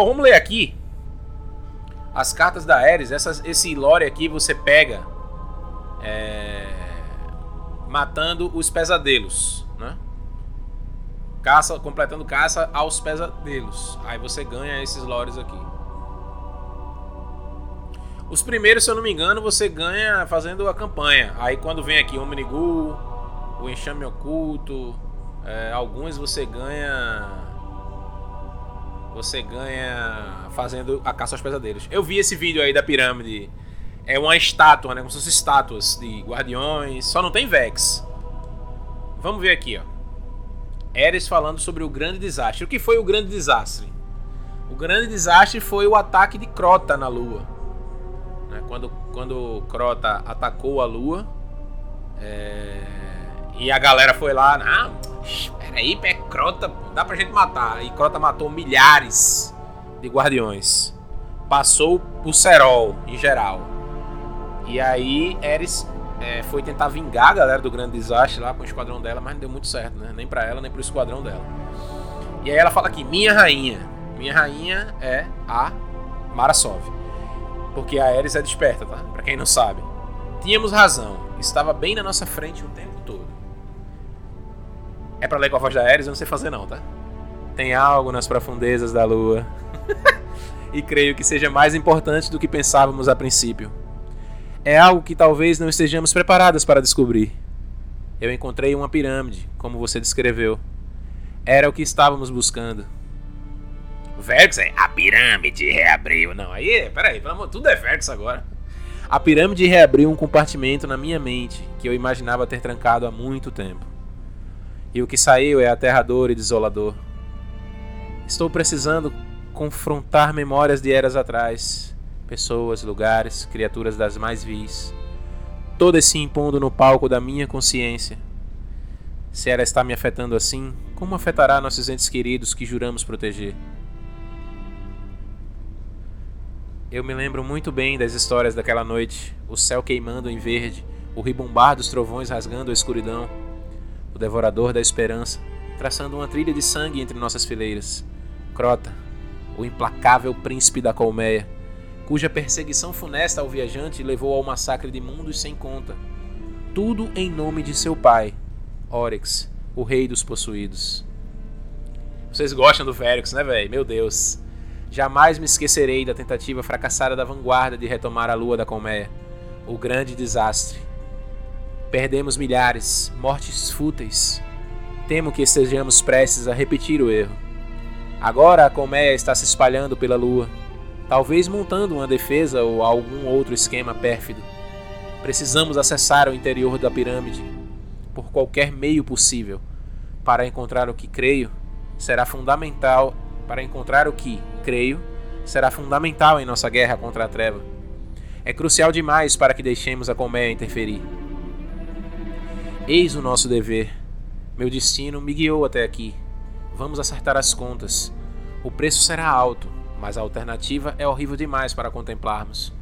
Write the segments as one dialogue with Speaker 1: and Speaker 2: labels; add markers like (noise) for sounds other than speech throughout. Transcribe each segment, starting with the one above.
Speaker 1: Bom, vamos ler aqui as cartas da Ares. Essas, esse lore aqui você pega é, matando os pesadelos, né? Caça, completando caça aos pesadelos. Aí você ganha esses lores aqui. Os primeiros, se eu não me engano, você ganha fazendo a campanha. Aí quando vem aqui o Omnigul, o Enxame Oculto, é, alguns você ganha. Você ganha fazendo a caça aos pesadelos. Eu vi esse vídeo aí da pirâmide. É uma estátua, né? Como se fossem estátuas de guardiões. Só não tem Vex. Vamos ver aqui, ó. Eres falando sobre o grande desastre. O que foi o grande desastre? O grande desastre foi o ataque de Crota na Lua. Né? Quando, quando Crota atacou a Lua. É... E a galera foi lá. Não, é Crota, dá pra gente matar. E Crota matou milhares de guardiões. Passou o Serol em geral. E aí Eris é, foi tentar vingar a galera do grande desastre lá com o esquadrão dela, mas não deu muito certo, né? Nem pra ela, nem pro esquadrão dela. E aí ela fala aqui, minha rainha. Minha rainha é a Marasov. Porque a Ares é desperta, tá? Pra quem não sabe. Tínhamos razão. Estava bem na nossa frente o tempo. É pra ler com a voz da Ares, eu não sei fazer não, tá? Tem algo nas profundezas da lua. (laughs) e creio que seja mais importante do que pensávamos a princípio. É algo que talvez não estejamos preparadas para descobrir. Eu encontrei uma pirâmide, como você descreveu. Era o que estávamos buscando. Verx a pirâmide reabriu. Não, aí, peraí, pelo amor, tudo é Verx agora. A pirâmide reabriu um compartimento na minha mente que eu imaginava ter trancado há muito tempo. E o que saiu é aterrador e desolador. Estou precisando confrontar memórias de eras atrás, pessoas, lugares, criaturas das mais vis, todas se impondo no palco da minha consciência. Se ela está me afetando assim, como afetará nossos entes queridos que juramos proteger? Eu me lembro muito bem das histórias daquela noite, o céu queimando em verde, o ribombar dos trovões rasgando a escuridão, devorador da esperança, traçando uma trilha de sangue entre nossas fileiras. Crota, o implacável príncipe da colmeia, cuja perseguição funesta ao viajante levou ao massacre de mundos sem conta. Tudo em nome de seu pai, Oryx, o rei dos possuídos. Vocês gostam do Vérix, né, velho? Meu Deus. Jamais me esquecerei da tentativa fracassada da vanguarda de retomar a lua da colmeia. O grande desastre. Perdemos milhares, mortes fúteis. Temo que estejamos prestes a repetir o erro. Agora a colmeia está se espalhando pela lua, talvez montando uma defesa ou algum outro esquema pérfido. Precisamos acessar o interior da pirâmide por qualquer meio possível para encontrar o que creio será fundamental para encontrar o que, creio, será fundamental em nossa guerra contra a treva. É crucial demais para que deixemos a colmeia interferir. Eis o nosso dever. Meu destino me guiou até aqui. Vamos acertar as contas. O preço será alto, mas a alternativa é horrível demais para contemplarmos.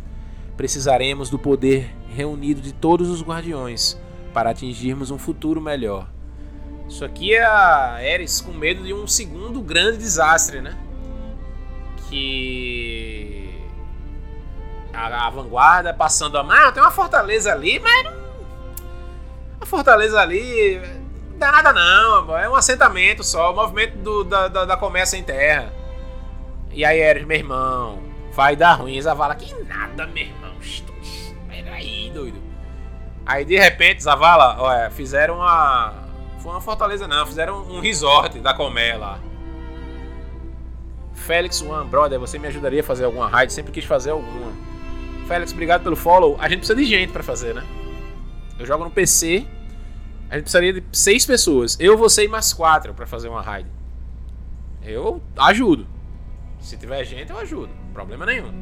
Speaker 1: Precisaremos do poder reunido de todos os guardiões para atingirmos um futuro melhor. Isso aqui é a Ares com medo de um segundo grande desastre, né? Que a, a vanguarda passando a mão, tem uma fortaleza ali, mas não... fortaleza ali não dá nada não, é um assentamento só, o movimento do, da, da, da comércio em terra. E aí Ares, meu irmão, vai dar ruim, Zavala, que nada, meu irmão. Peraí, doido. Aí de repente, Zavala, olha, fizeram uma foi uma fortaleza não, fizeram um resort da Colmeia lá. Félix One, brother, você me ajudaria a fazer alguma raid? Sempre quis fazer alguma. Félix, obrigado pelo follow. A gente precisa de gente para fazer, né? Eu jogo no PC. A gente precisaria de seis pessoas. Eu, você e mais quatro para fazer uma raid. Eu ajudo. Se tiver gente, eu ajudo. Problema nenhum.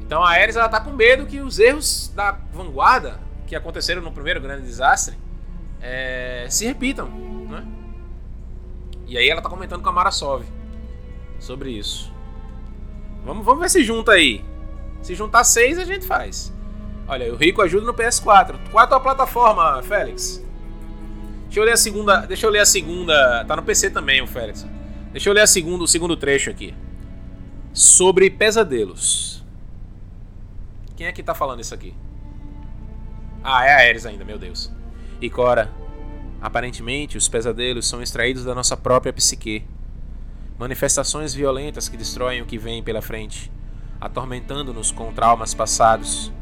Speaker 1: Então a Ares ela tá com medo que os erros da vanguarda que aconteceram no primeiro grande desastre é, se repitam, né? E aí ela tá comentando com a Marasov sobre isso. Vamos, vamos ver se junta aí. Se juntar seis, a gente faz. Olha, o Rico ajuda no PS4. Qual é a tua plataforma, Félix? Deixa eu ler a segunda. Deixa eu ler a segunda. Tá no PC também, o Félix. Deixa eu ler a segundo, o segundo trecho aqui. Sobre pesadelos. Quem é que tá falando isso aqui? Ah, é a Ares ainda, meu Deus. E Cora, aparentemente os pesadelos são extraídos da nossa própria psique. Manifestações violentas que destroem o que vem pela frente, atormentando-nos com traumas passados.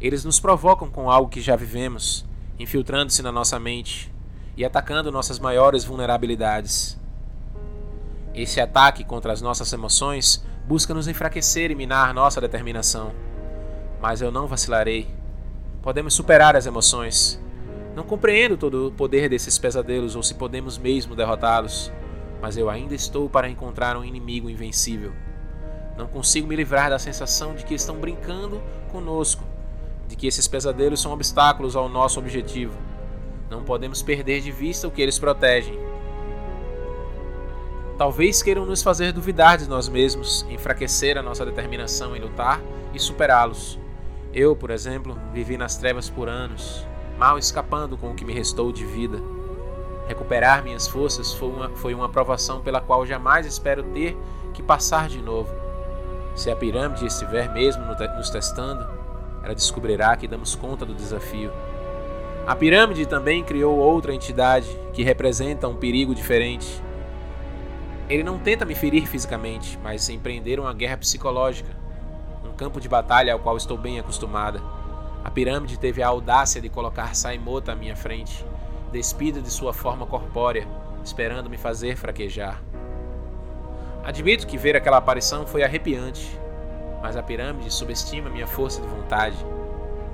Speaker 1: Eles nos provocam com algo que já vivemos, infiltrando-se na nossa mente e atacando nossas maiores vulnerabilidades. Esse ataque contra as nossas emoções busca nos enfraquecer e minar nossa determinação. Mas eu não vacilarei. Podemos superar as emoções. Não compreendo todo o poder desses pesadelos ou se podemos mesmo derrotá-los, mas eu ainda estou para encontrar um inimigo invencível. Não consigo me livrar da sensação de que estão brincando conosco, de que esses pesadelos são obstáculos ao nosso objetivo. Não podemos perder de vista o que eles protegem. Talvez queiram nos fazer duvidar de nós mesmos, enfraquecer a nossa determinação em lutar e superá-los. Eu, por exemplo, vivi nas trevas por anos, mal escapando com o que me restou de vida. Recuperar minhas forças foi uma, foi uma provação pela qual jamais espero ter que passar de novo. Se a pirâmide estiver mesmo nos testando, ela descobrirá que damos conta do desafio. A pirâmide também criou outra entidade que representa um perigo diferente. Ele não tenta me ferir fisicamente, mas empreender uma guerra psicológica, um campo de batalha ao qual estou bem acostumada. A pirâmide teve a audácia de colocar Saimota à minha frente, despida de sua forma corpórea, esperando me fazer fraquejar. Admito que ver aquela aparição foi arrepiante, mas a pirâmide subestima minha força de vontade.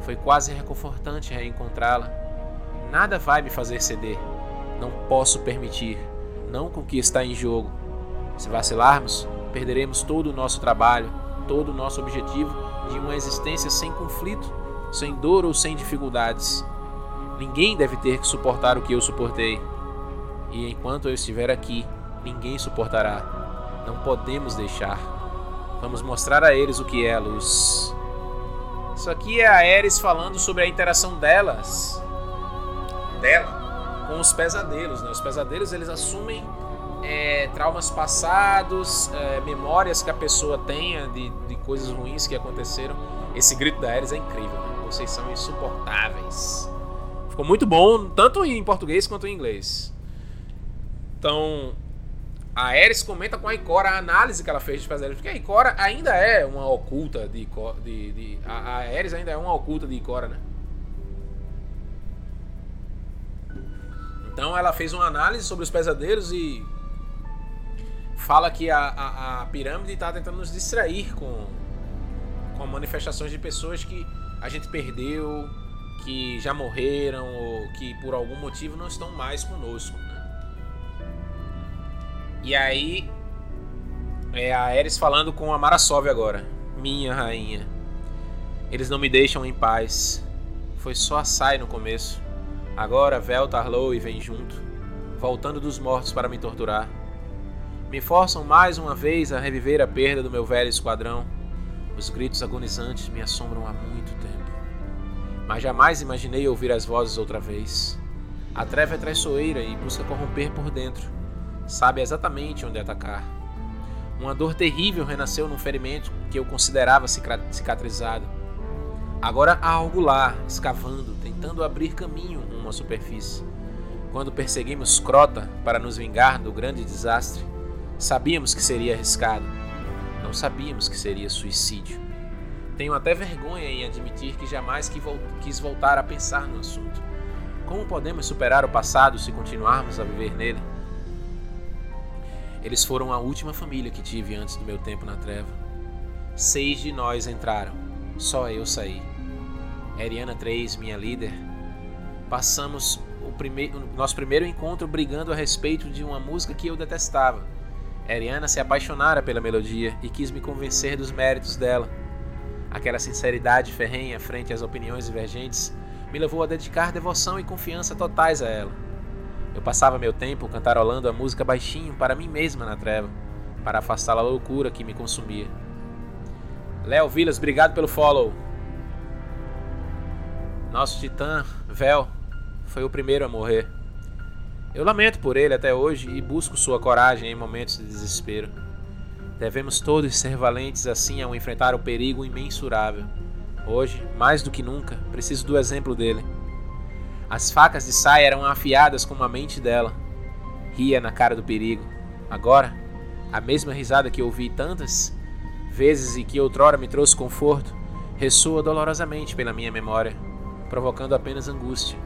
Speaker 1: Foi quase reconfortante reencontrá-la. Nada vai me fazer ceder. Não posso permitir, não com o que está em jogo. Se vacilarmos, perderemos todo o nosso trabalho, todo o nosso objetivo de uma existência sem conflito, sem dor ou sem dificuldades. Ninguém deve ter que suportar o que eu suportei. E enquanto eu estiver aqui, ninguém suportará. Não podemos deixar. Vamos mostrar a eles o que é a luz. Isso aqui é a Ares falando sobre a interação delas, dela, com os pesadelos. Né? Os pesadelos eles assumem é, traumas passados, é, memórias que a pessoa tenha de, de coisas ruins que aconteceram. Esse grito da Ares é incrível. Né? Vocês são insuportáveis. Ficou muito bom, tanto em português quanto em inglês. Então, a Ares comenta com a Ikora a análise que ela fez de Pesadelos, porque a Ikora ainda é uma oculta de, de, de a, a Ares ainda é uma oculta de Ikora, né? Então ela fez uma análise sobre os pesadelos e fala que a, a, a pirâmide está tentando nos distrair com, com manifestações de pessoas que a gente perdeu, que já morreram ou que por algum motivo não estão mais conosco. E aí é a Ares falando com a Marasov agora. Minha rainha. Eles não me deixam em paz. Foi só a Sai no começo. Agora Vel Tarlow e vem junto, voltando dos mortos para me torturar. Me forçam mais uma vez a reviver a perda do meu velho esquadrão. Os gritos agonizantes me assombram há muito tempo. Mas jamais imaginei ouvir as vozes outra vez. A treva é traiçoeira e busca corromper por dentro sabe exatamente onde atacar. Uma dor terrível renasceu num ferimento que eu considerava cicatrizado. Agora há algo lá, escavando, tentando abrir caminho à superfície. Quando perseguimos Crota para nos vingar do grande desastre, sabíamos que seria arriscado. Não sabíamos que seria suicídio. Tenho até vergonha em admitir que jamais quis voltar a pensar no assunto. Como podemos superar o passado se continuarmos a viver nele? Eles foram a última família que tive antes do meu tempo na treva. Seis de nós entraram, só eu saí. Ariana 3, minha líder, passamos o, primeiro, o nosso primeiro encontro brigando a respeito de uma música que eu detestava. Ariana se apaixonara pela melodia e quis me convencer dos méritos dela. Aquela sinceridade ferrenha frente às opiniões divergentes me levou a dedicar devoção e confiança totais a ela. Eu passava meu tempo cantarolando a música baixinho para mim mesma na treva, para afastar a loucura que me consumia. Léo Vilas, obrigado pelo follow. Nosso titã, Vel, foi o primeiro a morrer. Eu lamento por ele até hoje e busco sua coragem em momentos de desespero. Devemos todos ser valentes assim ao enfrentar o perigo imensurável. Hoje, mais do que nunca, preciso do exemplo dele. As facas de saia eram afiadas como a mente dela. Ria na cara do perigo. Agora, a mesma risada que ouvi tantas vezes e que outrora me trouxe conforto, ressoa dolorosamente pela minha memória, provocando apenas angústia.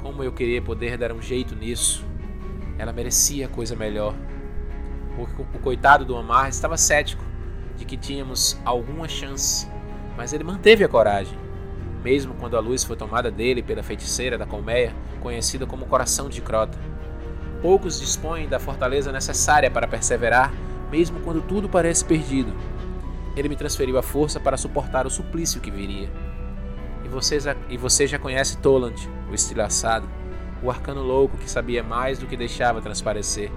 Speaker 1: Como eu queria poder dar um jeito nisso. Ela merecia coisa melhor. O, coitado do Omar estava cético de que tínhamos alguma chance, mas ele manteve a coragem, mesmo quando a luz foi tomada dele pela feiticeira da colmeia, conhecida como Coração de Crota. Poucos dispõem da fortaleza necessária para perseverar, mesmo quando tudo parece perdido. Ele me transferiu a força para suportar o suplício que viria. E você, e você já conhece Toland, o estilhaçado, o arcano louco que sabia mais do que deixava transparecer.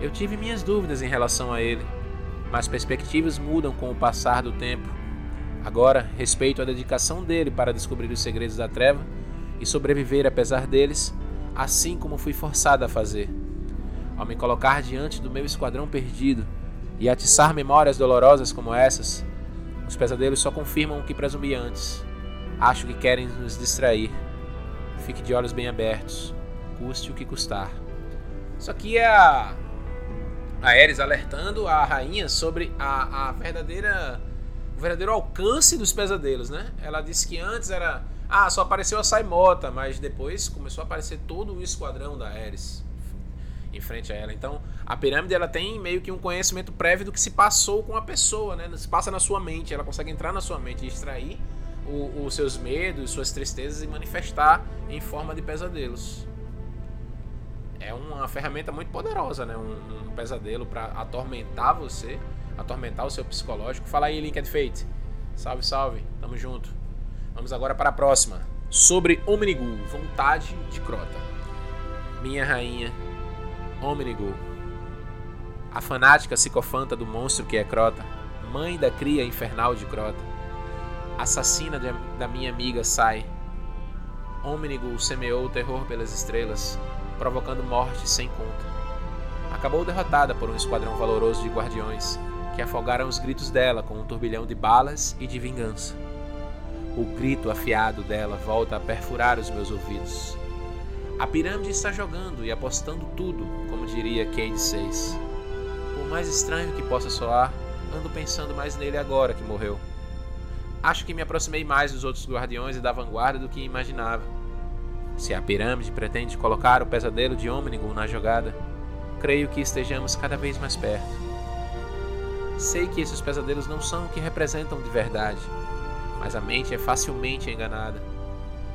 Speaker 1: Eu tive minhas dúvidas em relação a ele, mas perspectivas mudam com o passar do tempo. Agora, respeito a dedicação dele para descobrir os segredos da treva e sobreviver apesar deles, assim como fui forçado a fazer. Ao me colocar diante do meu esquadrão perdido e atiçar memórias dolorosas como essas, os pesadelos só confirmam o que presumi antes. Acho que querem nos distrair. Fique de olhos bem abertos, custe o que custar. Isso aqui é a, a Ares alertando a rainha sobre a, a verdadeira o verdadeiro alcance dos pesadelos, né? Ela disse que antes era ah, só apareceu a Saimota, mas depois começou a aparecer todo o esquadrão da Ares em frente a ela. Então, a pirâmide ela tem meio que um conhecimento prévio do que se passou com a pessoa, né? Se passa na sua mente, ela consegue entrar na sua mente e extrair os seus medos, suas tristezas e manifestar em forma de pesadelos. É uma ferramenta muito poderosa, né? Um, um pesadelo para atormentar você, atormentar o seu psicológico. Fala aí, Linked Fate. Salve, salve. Tamo junto. Vamos agora para a próxima. Sobre Omnigul, vontade de Crota. Minha rainha, Omnigul. A fanática psicofanta do monstro que é Crota, mãe da cria infernal de Crota assassina de, da minha amiga Sai. Omnigul semeou o terror pelas estrelas, provocando morte sem conta. Acabou derrotada por um esquadrão valoroso de guardiões, que afogaram os gritos dela com um turbilhão de balas e de vingança. O grito afiado dela volta a perfurar os meus ouvidos. A pirâmide está jogando e apostando tudo, como diria Cade 6. Por mais estranho que possa soar, ando pensando mais nele agora que morreu. Acho que me aproximei mais dos outros guardiões e da vanguarda do que imaginava. Se a pirâmide pretende colocar o pesadelo de Omnigul na jogada, creio que estejamos cada vez mais perto. Sei que esses pesadelos não são o que representam de verdade, mas a mente é facilmente enganada,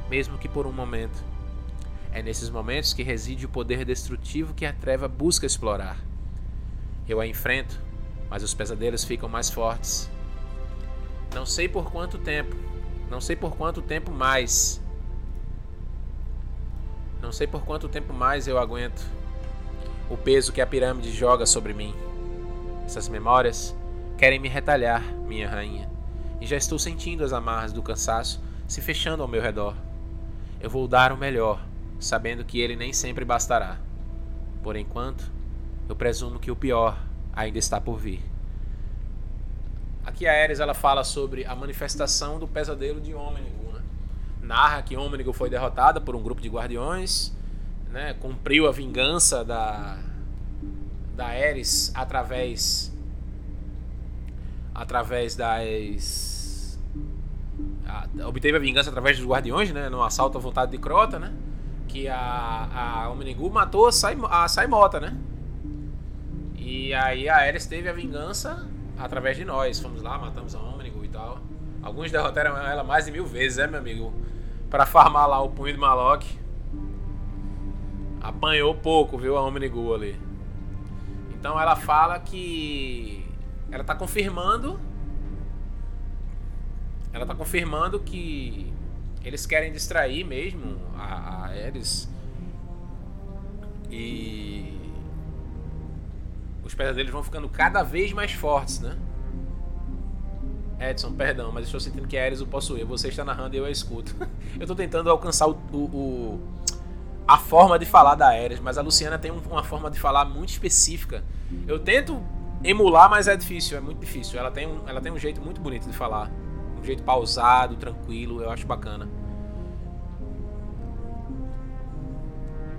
Speaker 1: mesmo que por um momento. É nesses momentos que reside o poder destrutivo que a treva busca explorar. Eu a enfrento, mas os pesadelos ficam mais fortes não sei por quanto tempo. Não sei por quanto tempo mais. Não sei por quanto tempo mais eu aguento o peso que a pirâmide joga sobre mim. Essas memórias querem me retalhar, minha rainha, e já estou sentindo as amarras do cansaço se fechando ao meu redor. Eu vou dar o melhor, sabendo que ele nem sempre bastará. Por enquanto, eu presumo que o pior ainda está por vir. Aqui a Ares ela fala sobre a manifestação do pesadelo de Ômnigo. Né? Narra que Ômnigo foi derrotada por um grupo de guardiões, né? cumpriu a vingança da, da Ares através através das a, obteve a vingança através dos guardiões, né, no assalto à vontade de Crota, né, que a a Omnigu matou a, Saim, a Saimota, né? E aí a Ares teve a vingança através de nós. Fomos lá, matamos a Omnigo e tal. Alguns derrotaram ela mais de mil vezes, né, meu amigo? Para farmar lá o punho de Malok. Apanhou pouco, viu, a Omnigu ali. Então ela fala que. Ela tá confirmando. Ela tá confirmando que eles querem distrair mesmo a, a Ares. E os pesadelos vão ficando cada vez mais fortes, né? Edson, perdão, mas estou sentindo que Ares o possuir. Você está narrando e eu a escuto. (laughs) eu estou tentando alcançar o, o, o, a forma de falar da Ares, mas a Luciana tem uma forma de falar muito específica. Eu tento emular, mas é difícil, é muito difícil. Ela tem um, ela tem um jeito muito bonito de falar, um jeito pausado, tranquilo, eu acho bacana.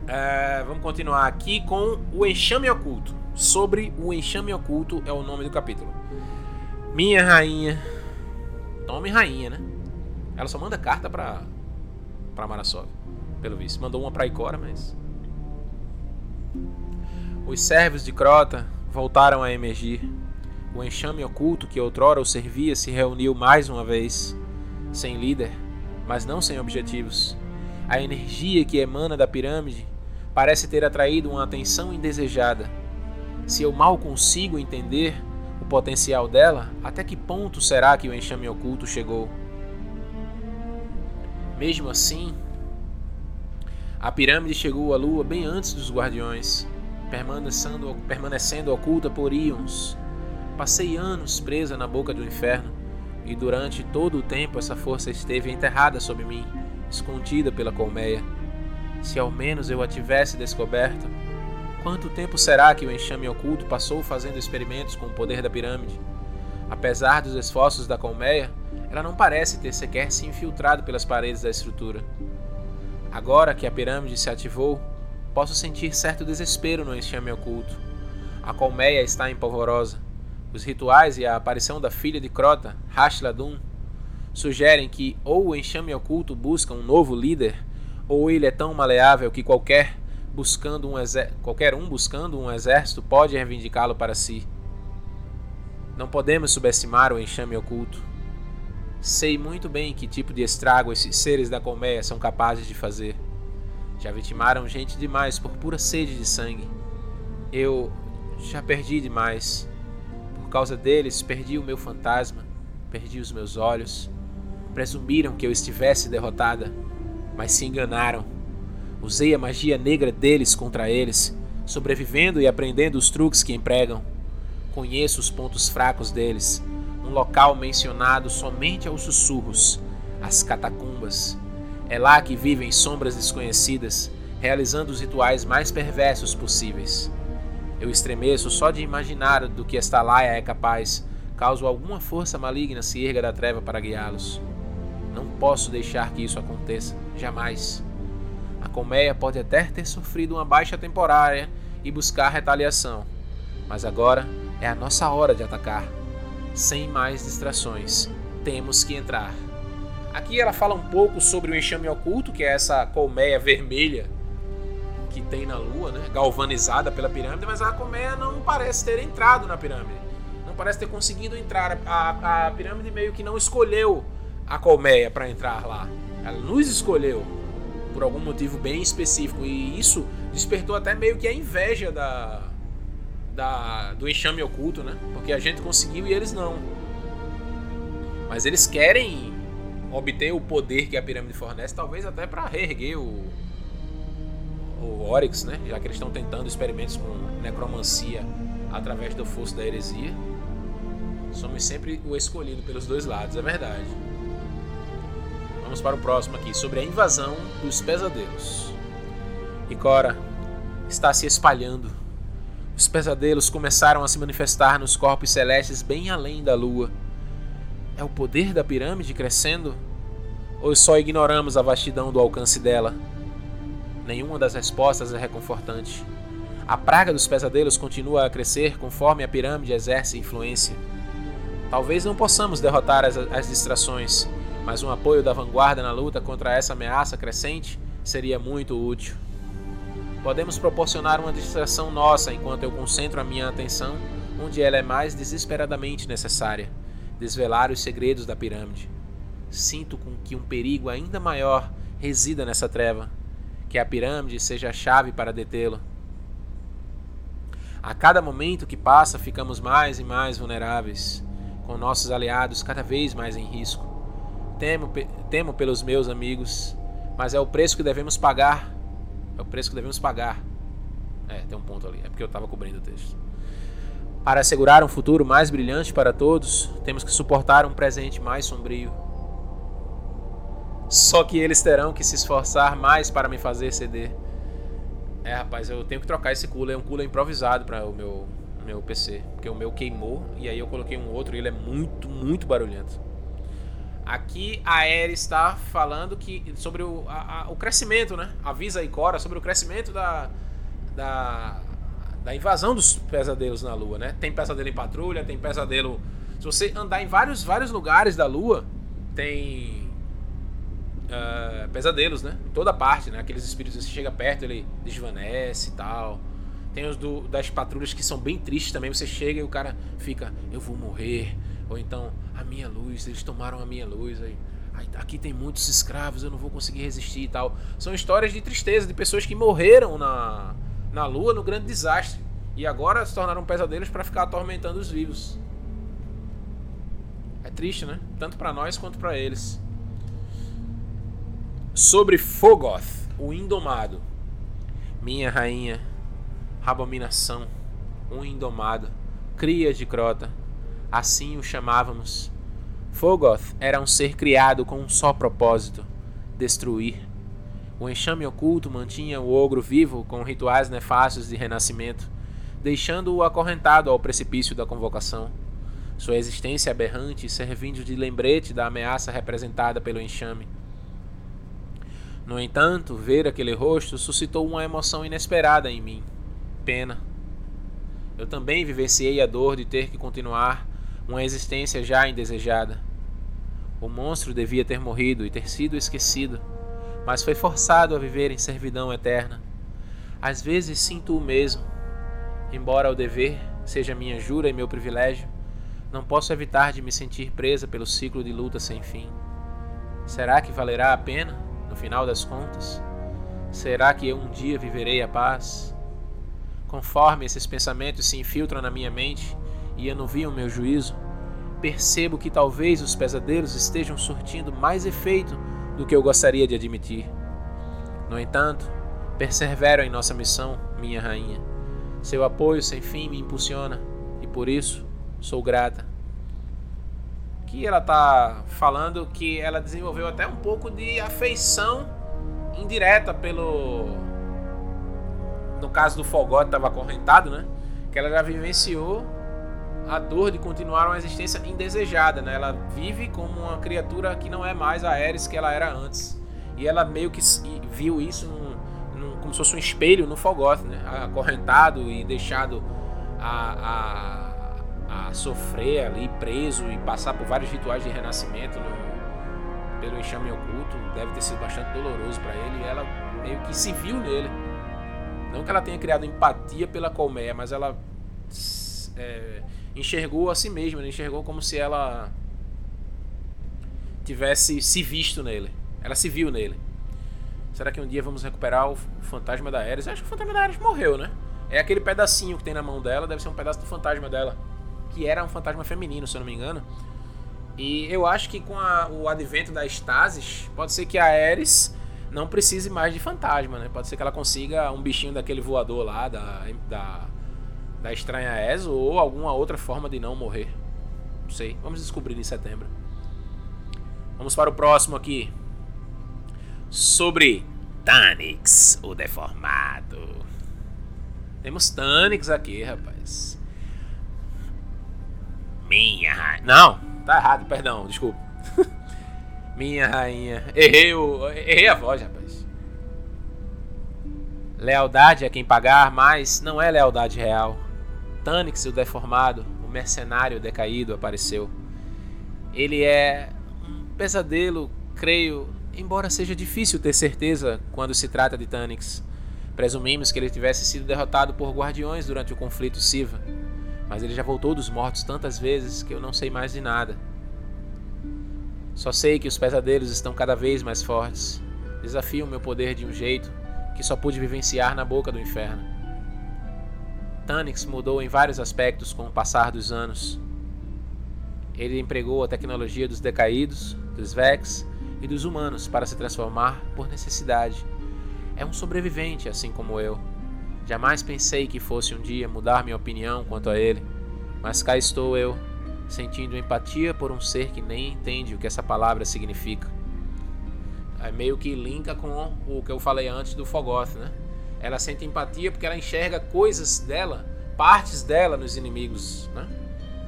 Speaker 1: É, vamos continuar aqui com o enxame oculto. Sobre o enxame oculto é o nome do capítulo. Minha rainha. Tome rainha, né? Ela só manda carta pra, pra Marasov, pelo visto. Mandou uma pra Ikora, mas. Os servos de Crota voltaram a emergir. O enxame oculto que outrora o servia se reuniu mais uma vez, sem líder, mas não sem objetivos. A energia que emana da pirâmide parece ter atraído uma atenção indesejada. Se eu mal consigo entender o potencial dela, até que ponto será que o enxame oculto chegou? Mesmo assim, a pirâmide chegou à lua bem antes dos guardiões, permanecendo, permanecendo oculta por íons. Passei anos presa na boca do inferno, e durante todo o tempo essa força esteve enterrada sob mim, escondida pela colmeia. Se ao menos eu a tivesse descoberto, quanto tempo será que o enxame oculto passou fazendo experimentos com o poder da pirâmide? Apesar dos esforços da colmeia, ela não parece ter sequer se infiltrado pelas paredes da estrutura. Agora que a pirâmide se ativou, posso sentir certo desespero no enxame oculto. A colmeia está empolvorosa. Os rituais e a aparição da filha de Crota, Hashladun, sugerem que ou o enxame oculto busca um novo líder ou ele é tão maleável que qualquer buscando um qualquer um buscando um exército pode reivindicá-lo para si. Não podemos subestimar o enxame oculto. Sei muito bem que tipo de estrago esses seres da colmeia são capazes de fazer. Já vitimaram gente demais por pura sede de sangue. Eu já perdi demais. Por causa deles, perdi o meu fantasma, perdi os meus olhos. Presumiram que eu estivesse derrotada mas se enganaram. Usei a magia negra deles contra eles, sobrevivendo e aprendendo os truques que empregam. Conheço os pontos fracos deles, um local mencionado somente aos sussurros, as catacumbas. É lá que vivem sombras desconhecidas, realizando os rituais mais perversos possíveis. Eu estremeço só de imaginar do que esta laia é capaz, caso alguma força maligna se erga da treva para guiá-los. Não posso deixar que isso aconteça, jamais. A colmeia pode até ter sofrido uma baixa temporária e buscar retaliação, mas agora é a nossa hora de atacar. Sem mais distrações, temos que entrar. Aqui ela fala um pouco sobre o enxame oculto, que é essa colmeia vermelha que tem na Lua, né? galvanizada pela pirâmide, mas a colmeia não parece ter entrado na pirâmide. Não parece ter conseguido entrar. A, a, a pirâmide meio que não escolheu a colmeia para entrar lá. Ela nos escolheu por algum motivo bem específico e isso despertou até meio que a inveja da, da do enxame oculto, né? Porque a gente conseguiu e eles não. Mas eles querem obter o poder que a pirâmide fornece, talvez até para reerguer o o Oryx, né? Já que eles estão tentando experimentos com necromancia através do fosso da heresia. Somos sempre o escolhido pelos dois lados, é verdade. Vamos para o próximo aqui, sobre a invasão dos pesadelos. Cora está se espalhando. Os pesadelos começaram a se manifestar nos corpos celestes bem além da lua. É o poder da pirâmide crescendo? Ou só ignoramos a vastidão do alcance dela? Nenhuma das respostas é reconfortante. A praga dos pesadelos continua a crescer conforme a pirâmide exerce influência. Talvez não possamos derrotar as, as distrações, mas um apoio da vanguarda na luta contra essa ameaça crescente seria muito útil. Podemos proporcionar uma distração nossa enquanto eu concentro a minha atenção onde ela é mais desesperadamente necessária desvelar os segredos da pirâmide. Sinto com que um perigo ainda maior resida nessa treva, que a pirâmide seja a chave para detê-lo. A cada momento que passa, ficamos mais e mais vulneráveis, com nossos aliados cada vez mais em risco. Temo, temo pelos meus amigos, mas é o preço que devemos pagar. É o preço que devemos pagar. É, tem um ponto ali, é porque eu estava cobrindo o texto. Para assegurar um futuro mais brilhante para todos, temos que suportar um presente mais sombrio. Só que eles terão que se esforçar mais para me fazer ceder. É, rapaz, eu tenho que trocar esse cooler. É um cooler improvisado para o meu, meu PC. Porque o meu queimou e aí eu coloquei um outro e ele é muito, muito barulhento. Aqui a Ares está falando que sobre o, a, a, o crescimento, né? Avisa aí Cora sobre o crescimento da, da, da invasão dos pesadelos na Lua, né? Tem pesadelo em patrulha, tem pesadelo. Se você andar em vários, vários lugares da Lua, tem uh, pesadelos, né? Em toda parte, né? Aqueles espíritos, você chega perto, ele desvanece e tal. Tem os do, das patrulhas que são bem tristes também. Você chega e o cara fica, eu vou morrer. Ou então, a minha luz, eles tomaram a minha luz. Aí, aqui tem muitos escravos, eu não vou conseguir resistir e tal. São histórias de tristeza, de pessoas que morreram na, na lua no grande desastre. E agora se tornaram pesadelos para ficar atormentando os vivos. É triste, né? Tanto para nós quanto para eles. Sobre Fogoth, o Indomado. Minha rainha, abominação, um indomado, cria de Crota assim o chamávamos. Fogoth era um ser criado com um só propósito: destruir. O enxame oculto mantinha o ogro vivo com rituais nefastos de renascimento, deixando-o acorrentado ao precipício da convocação. Sua existência aberrante servindo de lembrete da ameaça representada pelo enxame. No entanto, ver aquele rosto suscitou uma emoção inesperada em mim: pena. Eu também vivenciei a dor de ter que continuar uma existência já indesejada. O monstro devia ter morrido e ter sido esquecido, mas foi forçado a viver em servidão eterna. Às vezes sinto o mesmo. Embora o dever seja minha jura e meu privilégio, não posso evitar de me sentir presa pelo ciclo de luta sem fim. Será que valerá a pena, no final das contas? Será que eu um dia viverei a paz? Conforme esses pensamentos se infiltram na minha mente, e anuviam meu juízo, percebo que talvez os pesadelos estejam surtindo mais efeito do que eu gostaria de admitir. No entanto, persevero em nossa missão, minha rainha. Seu apoio sem fim me impulsiona e por isso sou grata. Que ela está falando que ela desenvolveu até um pouco de afeição indireta pelo. No caso do Fogote estava acorrentado, né? Que ela já vivenciou a dor de continuar uma existência indesejada, né? Ela vive como uma criatura que não é mais a Ares que ela era antes. E ela meio que viu isso num, num, como se fosse um espelho no Fogoth, né? Acorrentado e deixado a, a, a, sofrer ali, preso e passar por vários rituais de renascimento no, pelo enxame oculto. Deve ter sido bastante doloroso para ele. E ela meio que se viu nele. Não que ela tenha criado empatia pela colmeia, mas ela é, enxergou a si mesma, né? enxergou como se ela tivesse se visto nele. Ela se viu nele. Será que um dia vamos recuperar o fantasma da Ares? Eu acho que o fantasma da Ares morreu, né? É aquele pedacinho que tem na mão dela, deve ser um pedaço do fantasma dela. Que era um fantasma feminino, se eu não me engano. E eu acho que com a, o advento da Stasis, pode ser que a Ares não precise mais de fantasma, né? Pode ser que ela consiga um bichinho daquele voador lá, da, da da estranha ESO ou alguma outra forma de não morrer. Não sei. Vamos descobrir em setembro. Vamos para o próximo aqui. Sobre Tanix, o deformado. Temos Tanix aqui, rapaz. Minha rainha. Não, tá errado, perdão, desculpa. (laughs) Minha rainha. Errei, o... Errei a voz, rapaz. Lealdade é quem pagar, mas não é lealdade real. Tanix, o deformado, o mercenário decaído, apareceu. Ele é um pesadelo, creio, embora seja difícil ter certeza quando se trata de Tanix. Presumimos que ele tivesse sido derrotado por guardiões durante o conflito Siva, mas ele já voltou dos mortos tantas vezes que eu não sei mais de nada. Só sei que os pesadelos estão cada vez mais fortes. Desafiam meu poder de um jeito que só pude vivenciar na boca do inferno. Tanix mudou em vários aspectos com o passar dos anos. Ele empregou a tecnologia dos decaídos, dos Vex e dos humanos para se transformar por necessidade. É um sobrevivente, assim como eu. Jamais pensei que fosse um dia mudar minha opinião quanto a ele, mas cá estou eu, sentindo empatia por um ser que nem entende o que essa palavra significa. É meio que linka com o que eu falei antes do Fogoth, né? Ela sente empatia porque ela enxerga coisas dela, partes dela nos inimigos, né?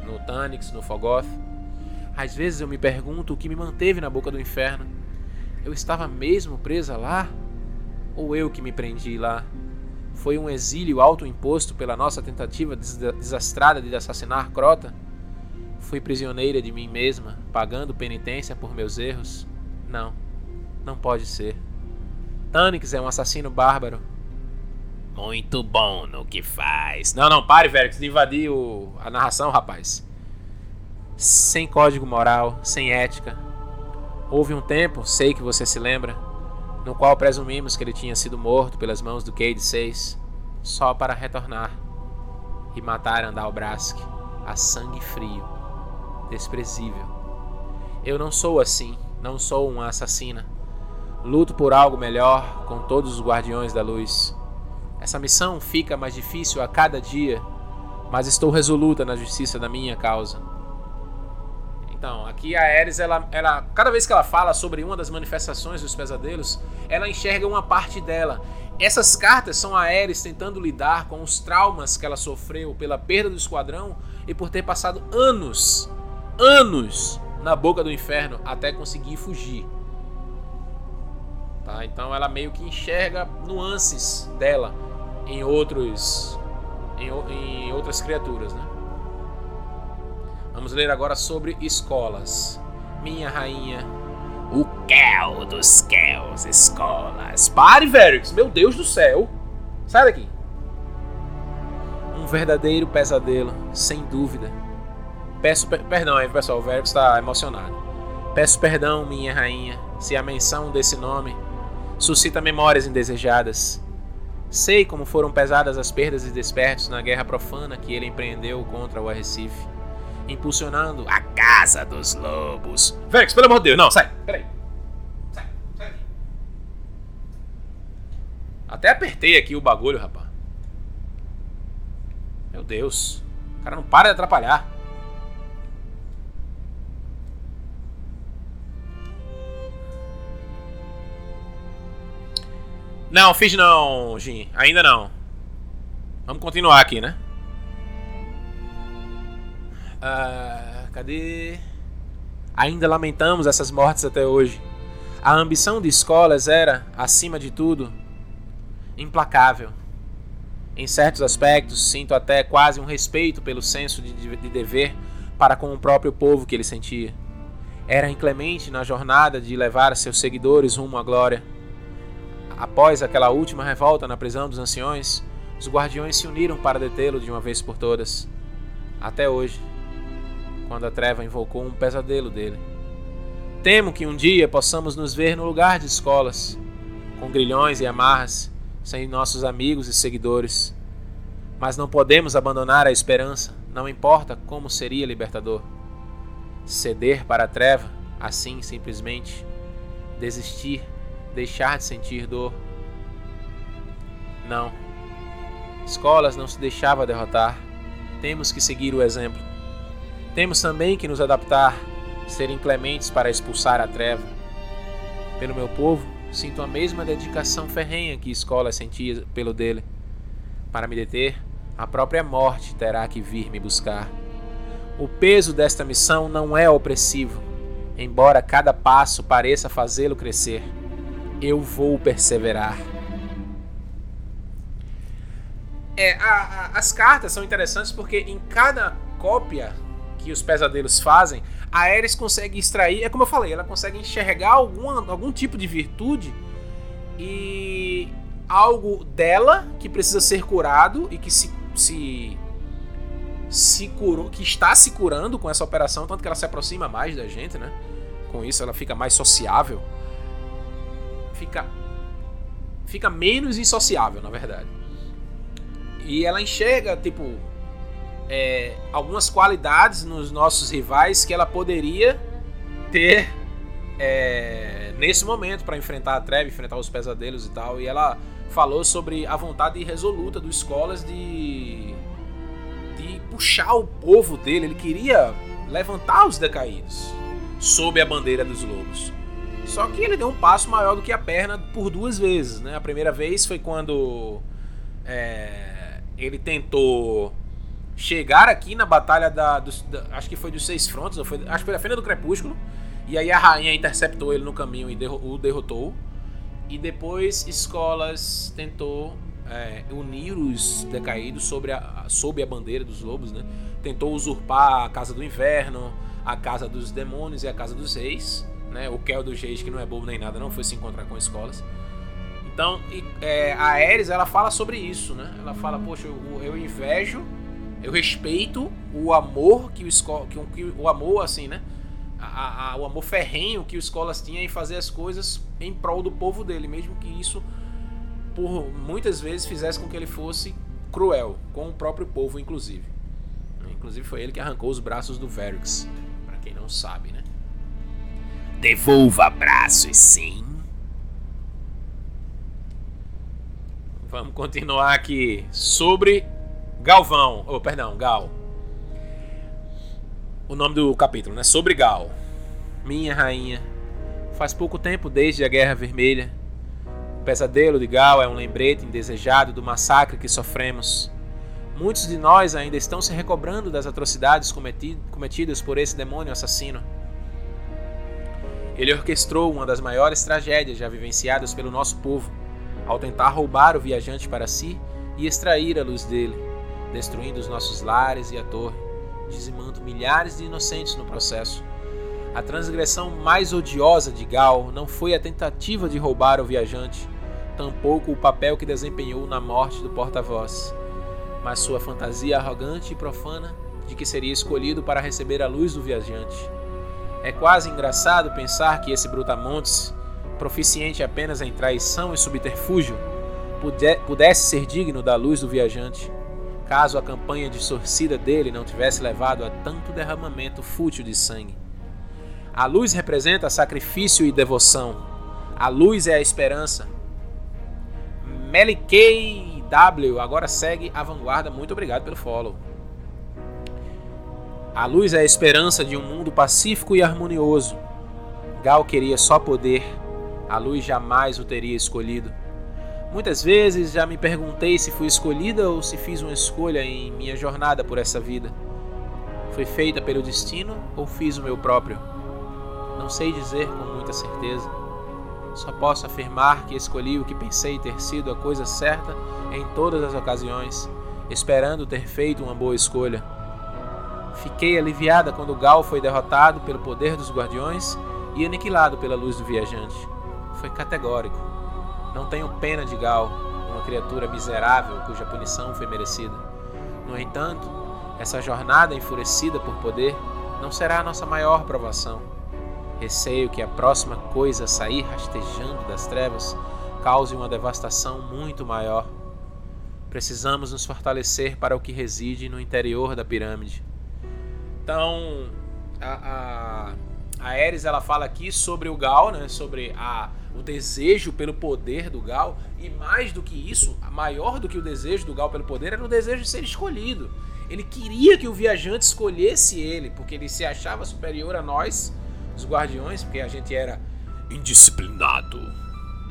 Speaker 1: No Tanix, no Fogoth. Às vezes eu me pergunto o que me manteve na boca do inferno. Eu estava mesmo presa lá? Ou eu que me prendi lá? Foi um exílio autoimposto pela nossa tentativa desastrada de assassinar Crota? Fui prisioneira de mim mesma, pagando penitência por meus erros? Não, não pode ser. Tanix é um assassino bárbaro. Muito bom no que faz. Não, não, pare, velho, de invadir o... a narração, rapaz. Sem código moral, sem ética. Houve um tempo, sei que você se lembra, no qual presumimos que ele tinha sido morto pelas mãos do Cade 6, só para retornar e matar Andalbrask a sangue frio, desprezível. Eu não sou assim, não sou uma assassina. Luto por algo melhor com todos os guardiões da luz. Essa missão fica mais difícil a cada dia, mas estou resoluta na justiça da minha causa. Então, aqui a Ares, ela, ela, cada vez que ela fala sobre uma das manifestações dos pesadelos, ela enxerga uma parte dela. Essas cartas são a Ares tentando lidar com os traumas que ela sofreu pela perda do esquadrão e por ter passado anos, anos na boca do inferno até conseguir fugir. Tá? Então ela meio que enxerga nuances dela em outros em, em outras criaturas, né? Vamos ler agora sobre escolas. Minha rainha, o Kel dos Kels Escolas. Pare, Verix! Meu Deus do céu! Sai daqui! Um verdadeiro pesadelo, sem dúvida. Peço per perdão aí, pessoal, o Verix está emocionado. Peço perdão, minha rainha, se a menção desse nome suscita memórias indesejadas. Sei como foram pesadas as perdas e despertos na guerra profana que ele empreendeu contra o Arrecife impulsionando a Casa dos Lobos. Félix, pelo amor de Deus, não, sai, peraí. Sai, sai. Até apertei aqui o bagulho, rapaz. Meu Deus. O cara não para de atrapalhar. Não, fiz não, Jim. Ainda não. Vamos continuar aqui, né? Ah, cadê? Ainda lamentamos essas mortes até hoje. A ambição de escolas era, acima de tudo, implacável. Em certos aspectos, sinto até quase um respeito pelo senso de, de dever para com o próprio povo que ele sentia. Era inclemente na jornada de levar seus seguidores rumo à glória. Após aquela última revolta na prisão dos anciões, os guardiões se uniram para detê-lo de uma vez por todas. Até hoje, quando a treva invocou um pesadelo dele. Temo que um dia possamos nos ver no lugar de escolas, com grilhões e amarras, sem nossos amigos e seguidores. Mas não podemos abandonar a esperança, não importa como seria libertador. Ceder para a treva, assim simplesmente, desistir, deixar de sentir dor. Não. Escolas não se deixava derrotar. Temos que seguir o exemplo. Temos também que nos adaptar, ser inclementes para expulsar a treva. Pelo meu povo, sinto a mesma dedicação ferrenha que escola sentia pelo dele. Para me deter, a própria morte terá que vir me buscar. O peso desta missão não é opressivo, embora cada passo pareça fazê-lo crescer. Eu vou perseverar. É, a, a, as cartas são interessantes porque em cada cópia que os pesadelos fazem, a Ares consegue extrair, é como eu falei, ela consegue enxergar algum, algum tipo de virtude e algo dela que precisa ser curado e que se, se, se curou, que está se curando com essa operação, tanto que ela se aproxima mais da gente, né? Com isso ela fica mais sociável. Fica fica menos insociável, na verdade. E ela enxerga, tipo, é, algumas qualidades nos nossos rivais que ela poderia ter é, nesse momento para enfrentar a treva, enfrentar os pesadelos e tal. E ela falou sobre a vontade resoluta do Escolas de, de puxar o povo dele. Ele queria levantar os decaídos sob a bandeira dos lobos. Só que ele deu um passo maior do que a perna por duas vezes, né? A primeira vez foi quando é, ele tentou chegar aqui na batalha da, da, acho que foi dos seis frontes, foi, acho que foi a Fenda do Crepúsculo, e aí a rainha interceptou ele no caminho e derro o derrotou. E depois Escolas tentou é, unir os decaídos sobre a, sob a bandeira dos lobos, né? Tentou usurpar a Casa do Inverno, a Casa dos Demônios e a Casa dos Reis, né? O Kel dos Reis, que não é bobo nem nada, não foi se encontrar com Escolas. Então, é, a Ares, ela fala sobre isso, né? Ela fala, poxa, eu, eu invejo, eu respeito o amor que o, que, que, o amor, assim, né? A, a, o amor ferrenho que o Escolas tinha em fazer as coisas em prol do povo dele, mesmo que isso por muitas vezes fizesse com que ele fosse cruel com o próprio povo, inclusive. Inclusive foi ele que arrancou os braços do Verix, para quem não sabe, né? Devolva braços, sim. Vamos continuar aqui sobre Galvão, oh, perdão, Gal. O nome do capítulo, né? Sobre Gal. Minha rainha. Faz pouco tempo desde a Guerra Vermelha pesadelo de Gal é um lembrete indesejado do massacre que sofremos. Muitos de nós ainda estão se recobrando das atrocidades cometidas por esse demônio assassino. Ele orquestrou uma das maiores tragédias já vivenciadas pelo nosso povo, ao tentar roubar o viajante para si e extrair a luz dele, destruindo os nossos lares e a torre, dizimando milhares de inocentes no processo. A transgressão mais odiosa de Gal não foi a tentativa de roubar o viajante, tampouco o papel que desempenhou na morte do porta-voz, mas sua fantasia arrogante e profana de que seria escolhido para receber a luz do viajante. É quase engraçado pensar que esse brutamontes, proficiente apenas em traição e subterfúgio, pudesse ser digno da luz do viajante, caso a campanha distorcida dele não tivesse levado a tanto derramamento fútil de sangue. A luz representa sacrifício e devoção. A luz é a esperança, Melikei W agora segue a vanguarda. Muito obrigado pelo follow. A luz é a esperança de um mundo pacífico e harmonioso. Gal queria só poder. A luz jamais o teria escolhido. Muitas vezes já me perguntei se fui escolhida ou se fiz uma escolha em minha jornada por essa vida. Foi feita pelo destino ou fiz o meu próprio? Não sei dizer com muita certeza. Só posso afirmar que escolhi o que pensei ter sido a coisa certa em todas as ocasiões, esperando ter feito uma boa escolha. Fiquei aliviada quando Gal foi derrotado pelo poder dos guardiões e aniquilado pela luz do viajante. Foi categórico. Não tenho pena de Gal, uma criatura miserável cuja punição foi merecida. No entanto, essa jornada enfurecida por poder não será a nossa maior provação. Receio que a próxima coisa a sair rastejando das trevas cause uma devastação muito maior. Precisamos nos fortalecer para o que reside no interior da pirâmide. Então, a, a, a Ares ela fala aqui sobre o Gal, né? sobre a, o desejo pelo poder do Gal, e mais do que isso, maior do que o desejo do Gal pelo poder era o desejo de ser escolhido. Ele queria que o viajante escolhesse ele, porque ele se achava superior a nós os guardiões, porque a gente era indisciplinado,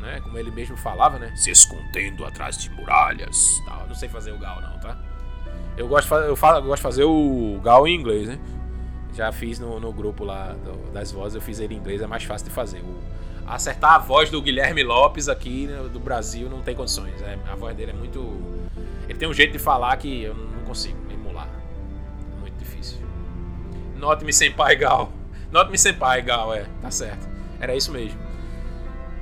Speaker 1: né? Como ele mesmo falava, né? Se escondendo atrás de muralhas. Tal. Não sei fazer o Gal não, tá? Eu gosto eu, falo, eu gosto de fazer o Gal em inglês, né? Já fiz no, no grupo lá do, das vozes, eu fiz ele em inglês, é mais fácil de fazer. O, acertar a voz do Guilherme Lopes aqui né, do Brasil não tem condições. É, a voz dele é muito. Ele tem um jeito de falar que eu não consigo emular. Muito difícil. Note-me sem pai Gal. Not Me Senpai, Gal, é, tá certo. Era isso mesmo.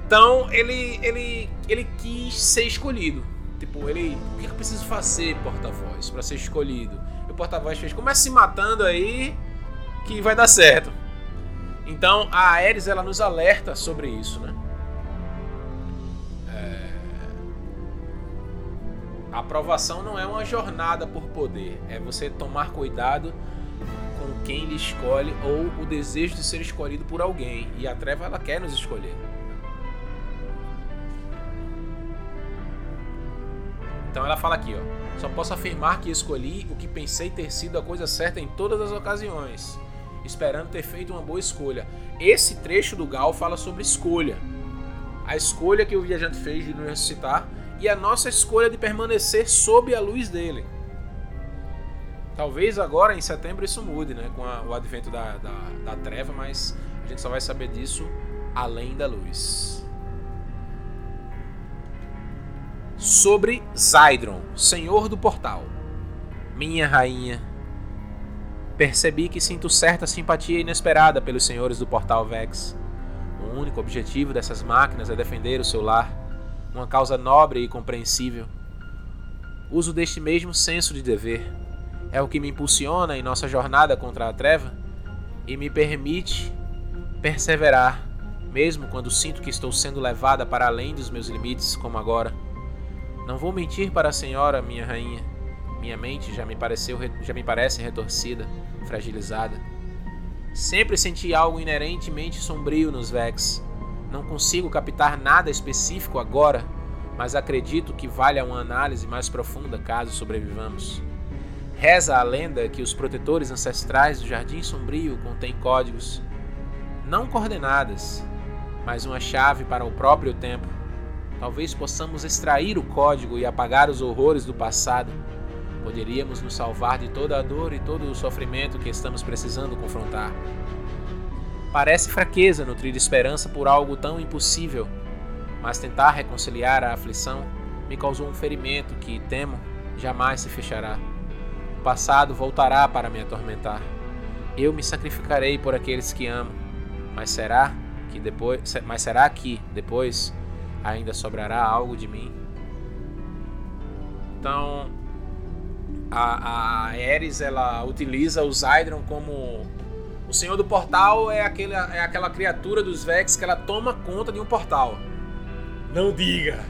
Speaker 1: Então, ele, ele, ele quis ser escolhido. Tipo, ele. O que eu preciso fazer, porta-voz, para ser escolhido? E o porta-voz fez: começa se matando aí, que vai dar certo. Então, a Ares, ela nos alerta sobre isso, né? É... A aprovação não é uma jornada por poder, é você tomar cuidado com quem lhe escolhe ou o desejo de ser escolhido por alguém. E a treva ela quer nos escolher. Então ela fala aqui, ó. Só posso afirmar que escolhi o que pensei ter sido a coisa certa em todas as ocasiões, esperando ter feito uma boa escolha. Esse trecho do Gal fala sobre escolha. A escolha que o viajante fez de nos ressuscitar e a nossa escolha de permanecer sob a luz dele. Talvez agora em setembro isso mude, né? Com a, o advento da, da, da treva, mas a gente só vai saber disso além da luz. Sobre Zydron, senhor do portal. Minha rainha, percebi que sinto certa simpatia inesperada pelos senhores do portal Vex. O único objetivo dessas máquinas é defender o seu lar, uma causa nobre e compreensível. Uso deste mesmo senso de dever é o que me impulsiona em nossa jornada contra a treva e me permite perseverar, mesmo quando sinto que estou sendo levada para além dos meus limites, como agora. Não vou mentir para a senhora, minha rainha. Minha mente já me pareceu já me parece retorcida, fragilizada. Sempre senti algo inerentemente sombrio nos Vex. Não consigo captar nada específico agora, mas acredito que valha uma análise mais profunda caso sobrevivamos. Reza a lenda que os protetores ancestrais do Jardim Sombrio contêm códigos, não coordenadas, mas uma chave para o próprio tempo. Talvez possamos extrair o código e apagar os horrores do passado. Poderíamos nos salvar de toda a dor e todo o sofrimento que estamos precisando confrontar. Parece fraqueza nutrir esperança por algo tão impossível, mas tentar reconciliar a aflição me causou um ferimento que, temo, jamais se fechará passado voltará para me atormentar. Eu me sacrificarei por aqueles que amo, mas será que depois, mas será que depois ainda sobrará algo de mim? Então, a, a Ares ela utiliza o Zydron como o Senhor do Portal é, aquele, é aquela criatura dos Vex que ela toma conta de um portal. Não diga.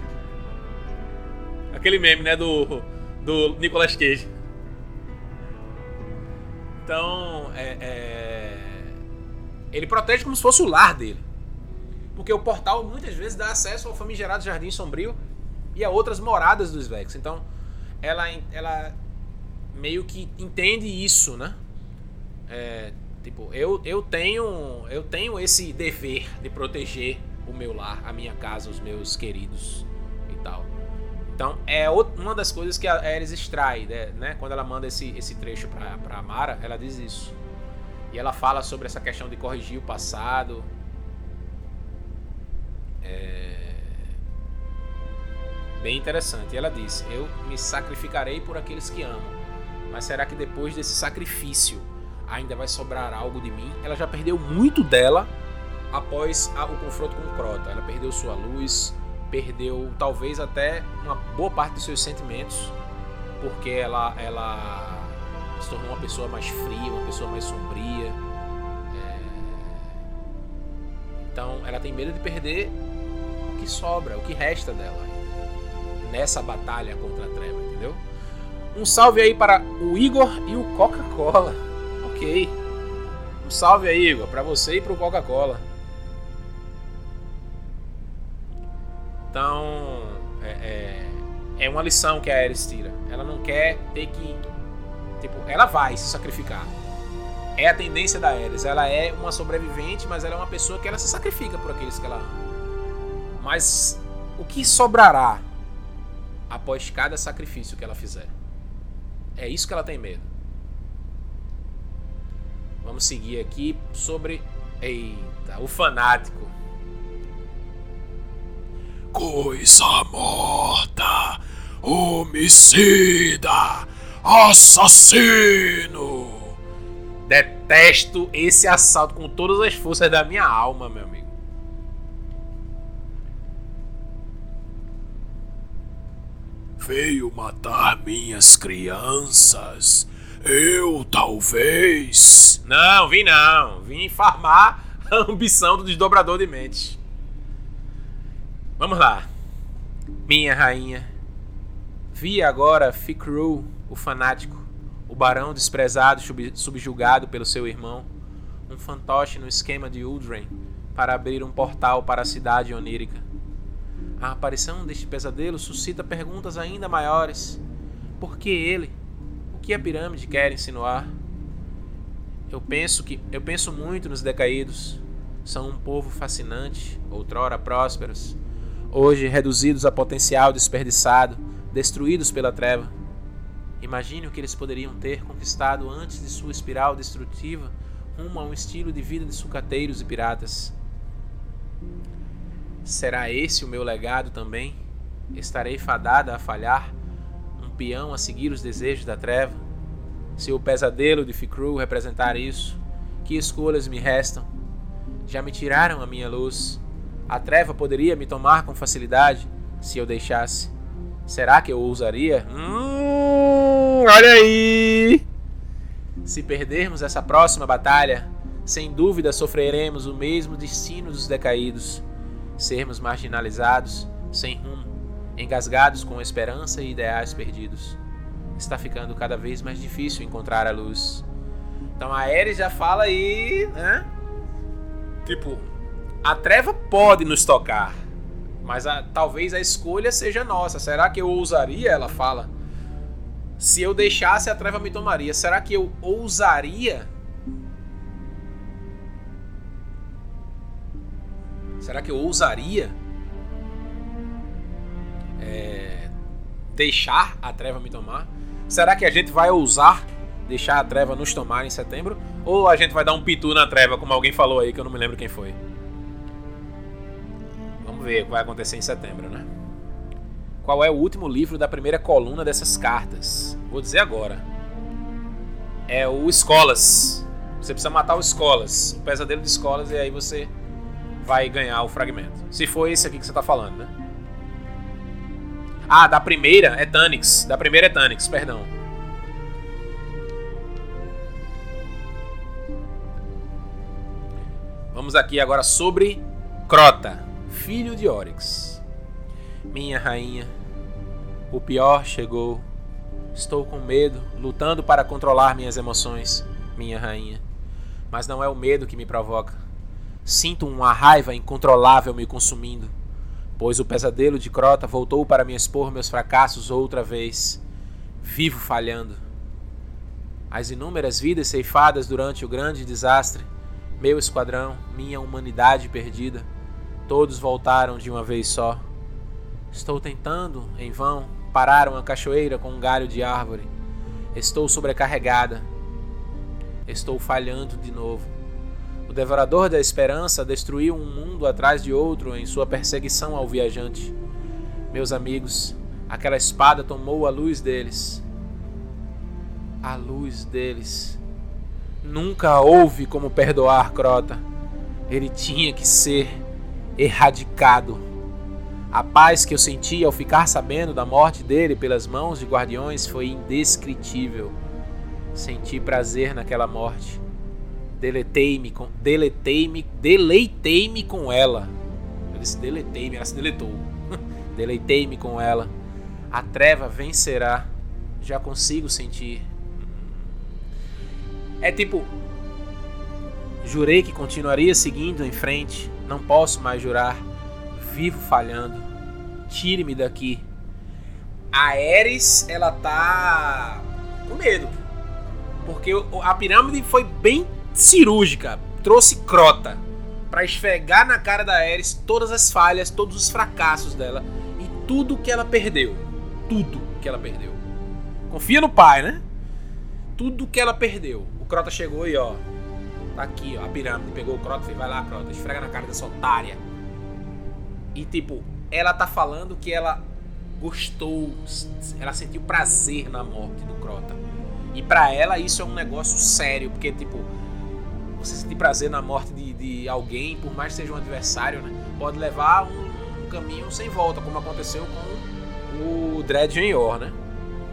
Speaker 1: Aquele meme, né, do do Nicolas Cage. Então, é, é... ele protege como se fosse o lar dele. Porque o portal muitas vezes dá acesso ao famigerado Jardim Sombrio e a outras moradas dos Vex. Então, ela, ela meio que entende isso, né? É, tipo, eu, eu tenho eu tenho esse dever de proteger o meu lar, a minha casa, os meus queridos e tal. Então, é uma das coisas que a Ares extrai, né, né? Quando ela manda esse, esse trecho pra, pra Amara, ela diz isso. E ela fala sobre essa questão de corrigir o passado. Bem interessante. E ela diz: Eu me sacrificarei por aqueles que amo. Mas será que depois desse sacrifício ainda vai sobrar algo de mim? Ela já perdeu muito dela após o confronto com o Crota. Ela perdeu sua luz, perdeu talvez até uma boa parte dos seus sentimentos, porque ela, ela se tornou uma pessoa mais fria, uma pessoa mais sombria. É... Então ela tem medo de perder o que sobra, o que resta dela nessa batalha contra a treva, entendeu? Um salve aí para o Igor e o Coca-Cola. (laughs) Ok. Um salve aí, Igor, para você e para o Coca-Cola. Então, é, é, é, uma lição que a Ares tira. Ela não quer ter que. Tipo, ela vai se sacrificar. É a tendência da Ares. Ela é uma sobrevivente, mas ela é uma pessoa que ela se sacrifica por aqueles que ela ama. Mas o que sobrará após cada sacrifício que ela fizer? É isso que ela tem medo. Vamos seguir aqui sobre. Eita, o fanático.
Speaker 2: Coisa morta, homicida, assassino.
Speaker 1: Detesto esse assalto com todas as forças da minha alma, meu amigo.
Speaker 2: Veio matar minhas crianças. Eu talvez.
Speaker 1: Não, vim não. Vim farmar (laughs) a ambição do desdobrador de mentes. Vamos lá. Minha rainha. Vi agora Fikru, o fanático, o barão desprezado subjugado pelo seu irmão, um fantoche no esquema de Uldren para abrir um portal para a cidade onírica. A aparição deste pesadelo suscita perguntas ainda maiores. Por que ele? O que a pirâmide quer insinuar? Eu penso que eu penso muito nos decaídos. São um povo fascinante, outrora prósperos, hoje reduzidos a potencial desperdiçado, destruídos pela treva. Imagine o que eles poderiam ter conquistado antes de sua espiral destrutiva rumo a um estilo de vida de sucateiros e piratas. Será esse o meu legado também? Estarei fadada a falhar, um peão a seguir os desejos da treva? Se o pesadelo de Ficru representar isso, que escolhas me restam? Já me tiraram a minha luz. A treva poderia me tomar com facilidade se eu deixasse. Será que eu ousaria? Hum, olha aí! Se perdermos essa próxima batalha, sem dúvida sofreremos o mesmo destino dos decaídos sermos marginalizados, sem rumo, engasgados com esperança e ideais perdidos. Está ficando cada vez mais difícil encontrar a luz. Então a Ares já fala aí, né? Tipo, a treva pode nos tocar, mas a, talvez a escolha seja nossa. Será que eu ousaria? Ela fala. Se eu deixasse, a treva me tomaria. Será que eu ousaria Será que eu ousaria é, deixar a treva me tomar? Será que a gente vai ousar deixar a treva nos tomar em setembro? Ou a gente vai dar um pitu na treva, como alguém falou aí, que eu não me lembro quem foi? Vamos ver o que vai acontecer em setembro, né? Qual é o último livro da primeira coluna dessas cartas? Vou dizer agora. É o Escolas. Você precisa matar o Escolas. O pesadelo de Escolas, e aí você vai ganhar o fragmento. Se for esse aqui que você tá falando, né? Ah, da primeira é Tanix. Da primeira é Tanix, perdão. Vamos aqui agora sobre Crota, filho de Oryx. Minha rainha, o pior chegou. Estou com medo, lutando para controlar minhas emoções, minha rainha. Mas não é o medo que me provoca Sinto uma raiva incontrolável me consumindo, pois o pesadelo de Crota voltou para me expor meus fracassos outra vez, vivo falhando. As inúmeras vidas ceifadas durante o grande desastre, meu esquadrão, minha humanidade perdida, todos voltaram de uma vez só. Estou tentando, em vão, parar uma cachoeira com um galho de árvore. Estou sobrecarregada. Estou falhando de novo. Devorador da esperança destruiu um mundo atrás de outro em sua perseguição ao viajante. Meus amigos, aquela espada tomou a luz deles. A luz deles. Nunca houve como perdoar Crota. Ele tinha que ser erradicado. A paz que eu senti ao ficar sabendo da morte dele pelas mãos de guardiões foi indescritível. Senti prazer naquela morte Deletei-me com. Deletei-me. Deleitei-me com ela. Eu disse deletei-me, ela se deletou. (laughs) Deleitei-me com ela. A treva vencerá. Já consigo sentir. É tipo. Jurei que continuaria seguindo em frente. Não posso mais jurar. Vivo falhando. Tire-me daqui. A Ares, ela tá com medo. Porque a pirâmide foi bem cirúrgica, trouxe crota para esfregar na cara da Ares todas as falhas, todos os fracassos dela e tudo que ela perdeu. Tudo que ela perdeu. Confia no pai, né? Tudo que ela perdeu. O Crota chegou e ó, tá aqui, ó, a pirâmide, pegou o Crota e vai lá, Crota, esfrega na cara dessa otária. E tipo, ela tá falando que ela gostou, ela sentiu prazer na morte do Crota. E para ela isso é um negócio sério, porque tipo, você sentir prazer na morte de, de alguém, por mais que seja um adversário, né, pode levar um, um caminho sem volta, como aconteceu com o Dread Junior, né?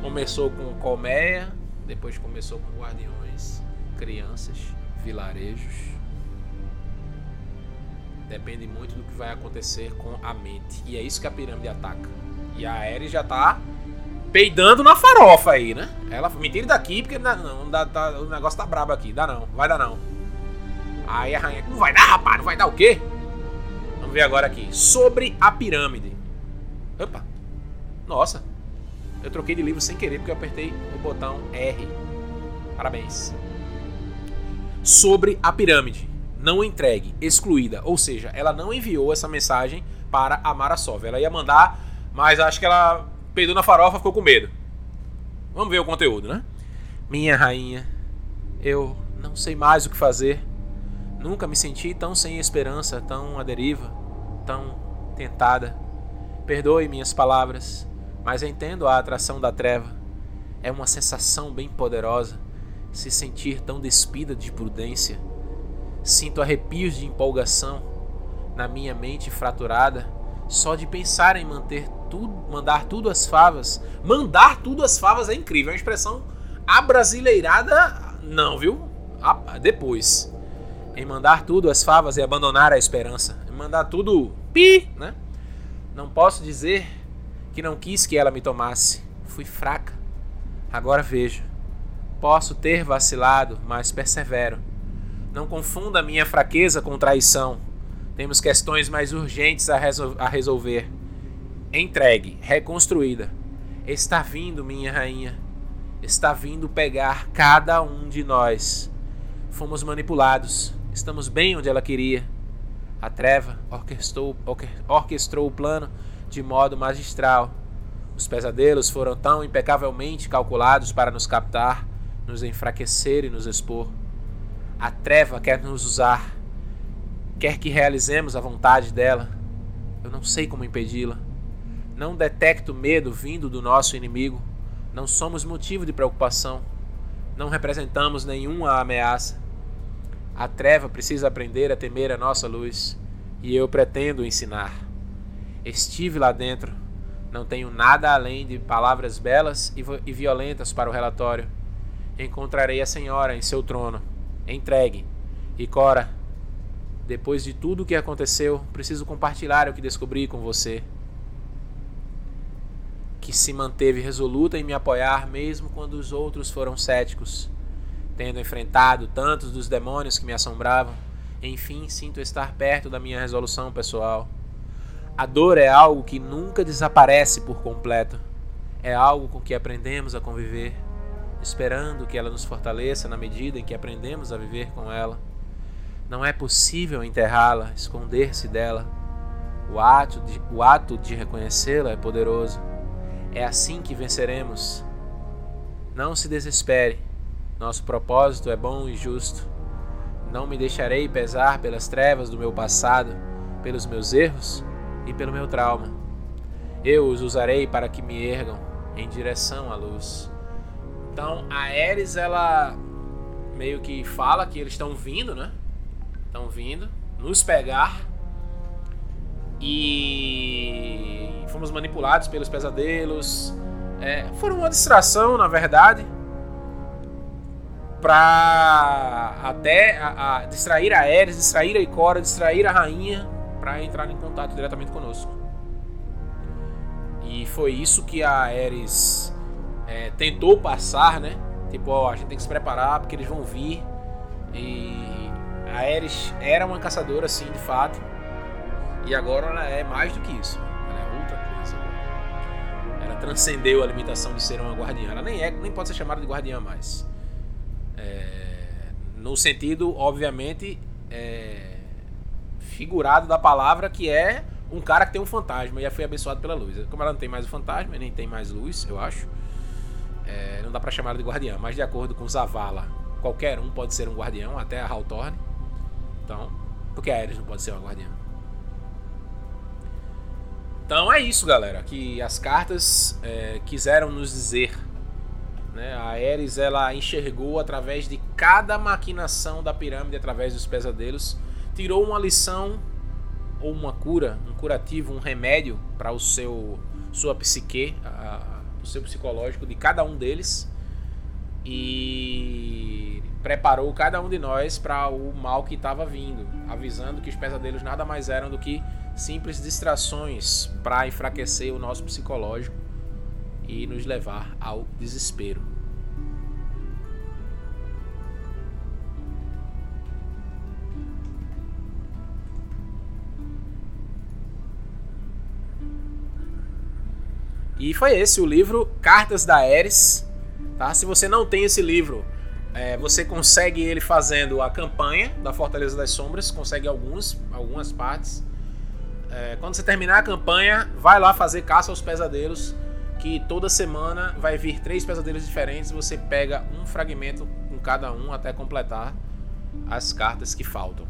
Speaker 1: Começou com colmeia, depois começou com guardiões, crianças, vilarejos. Depende muito do que vai acontecer com a mente. E é isso que a pirâmide ataca. E a Ares já tá peidando na farofa aí, né? Ela me tira daqui porque não, não dá, tá, o negócio tá brabo aqui. Dá não, vai dar não. Aí a rainha, não vai dar, rapaz, não vai dar o quê? Vamos ver agora aqui. Sobre a pirâmide. Opa. Nossa. Eu troquei de livro sem querer porque eu apertei o botão R. Parabéns. sobre a pirâmide. Não entregue, excluída. Ou seja, ela não enviou essa mensagem para a Marasov. Ela ia mandar, mas acho que ela peidou na farofa, ficou com medo. Vamos ver o conteúdo, né? Minha rainha, eu não sei mais o que fazer. Nunca me senti tão sem esperança, tão à deriva, tão tentada. Perdoe minhas palavras, mas entendo a atração da treva. É uma sensação bem poderosa se sentir tão despida de prudência. Sinto arrepios de empolgação na minha mente fraturada só de pensar em manter tudo, mandar tudo às favas. Mandar tudo às favas é incrível, é uma expressão abrasileirada, não, viu? Depois. Em mandar tudo às favas e abandonar a esperança. Em mandar tudo pi, né? Não posso dizer que não quis que ela me tomasse. Fui fraca. Agora vejo. Posso ter vacilado, mas persevero. Não confunda minha fraqueza com traição. Temos questões mais urgentes a, resol a resolver. Entregue, reconstruída. Está vindo, minha rainha. Está vindo pegar cada um de nós. Fomos manipulados. Estamos bem onde ela queria. A treva orquestrou, orquestrou o plano de modo magistral. Os pesadelos foram tão impecavelmente calculados para nos captar, nos enfraquecer e nos expor. A treva quer nos usar, quer que realizemos a vontade dela. Eu não sei como impedi-la. Não detecto medo vindo do nosso inimigo. Não somos motivo de preocupação. Não representamos nenhuma ameaça. A treva precisa aprender a temer a nossa luz, e eu pretendo ensinar. Estive lá dentro. Não tenho nada além de palavras belas e violentas para o relatório. Encontrarei a senhora em seu trono, entregue. E Cora, depois de tudo o que aconteceu, preciso compartilhar o que descobri com você. Que se manteve resoluta em me apoiar, mesmo quando os outros foram céticos tendo enfrentado tantos dos demônios que me assombravam, enfim sinto estar perto da minha resolução pessoal. A dor é algo que nunca desaparece por completo. É algo com que aprendemos a conviver, esperando que ela nos fortaleça na medida em que aprendemos a viver com ela. Não é possível enterrá-la, esconder-se dela. O ato de, o ato de reconhecê-la é poderoso. É assim que venceremos. Não se desespere. Nosso propósito é bom e justo. Não me deixarei pesar pelas trevas do meu passado, pelos meus erros e pelo meu trauma. Eu os usarei para que me ergam em direção à luz. Então a Ares ela meio que fala que eles estão vindo, né? Estão vindo nos pegar e fomos manipulados pelos pesadelos. É, foram uma distração, na verdade para até a, a, distrair a Ares, distrair a Ikora, distrair a rainha para entrar em contato diretamente conosco. E foi isso que a Ares é, tentou passar, né? Tipo, ó, a gente tem que se preparar porque eles vão vir. E a Ares era uma caçadora, sim, de fato. E agora ela é mais do que isso. Ela é outra coisa. Ela transcendeu a limitação de ser uma guardiã. Ela nem é, nem pode ser chamada de guardiã mais. É, no sentido, obviamente, é, figurado da palavra, que é um cara que tem um fantasma e foi abençoado pela luz. Como ela não tem mais o fantasma, nem tem mais luz, eu acho, é, não dá para chamar de guardiã. Mas de acordo com Zavala, qualquer um pode ser um guardião, até a Hawthorne. Então, porque a Ares não pode ser uma guardiã. Então é isso, galera. Que as cartas é, quiseram nos dizer né? A Ares ela enxergou através de cada maquinação da pirâmide, através dos pesadelos, tirou uma lição ou uma cura, um curativo, um remédio para o seu sua psique, a, o seu psicológico de cada um deles e preparou cada um de nós para o mal que estava vindo, avisando que os pesadelos nada mais eram do que simples distrações para enfraquecer o nosso psicológico e nos levar ao desespero. E foi esse o livro Cartas da Ares. Tá? Se você não tem esse livro, É, você consegue ele fazendo a campanha da Fortaleza das Sombras, consegue alguns, algumas partes. É, quando você terminar a campanha, vai lá fazer caça aos pesadelos, que toda semana vai vir três pesadelos diferentes. Você pega um fragmento com cada um até completar as cartas que faltam.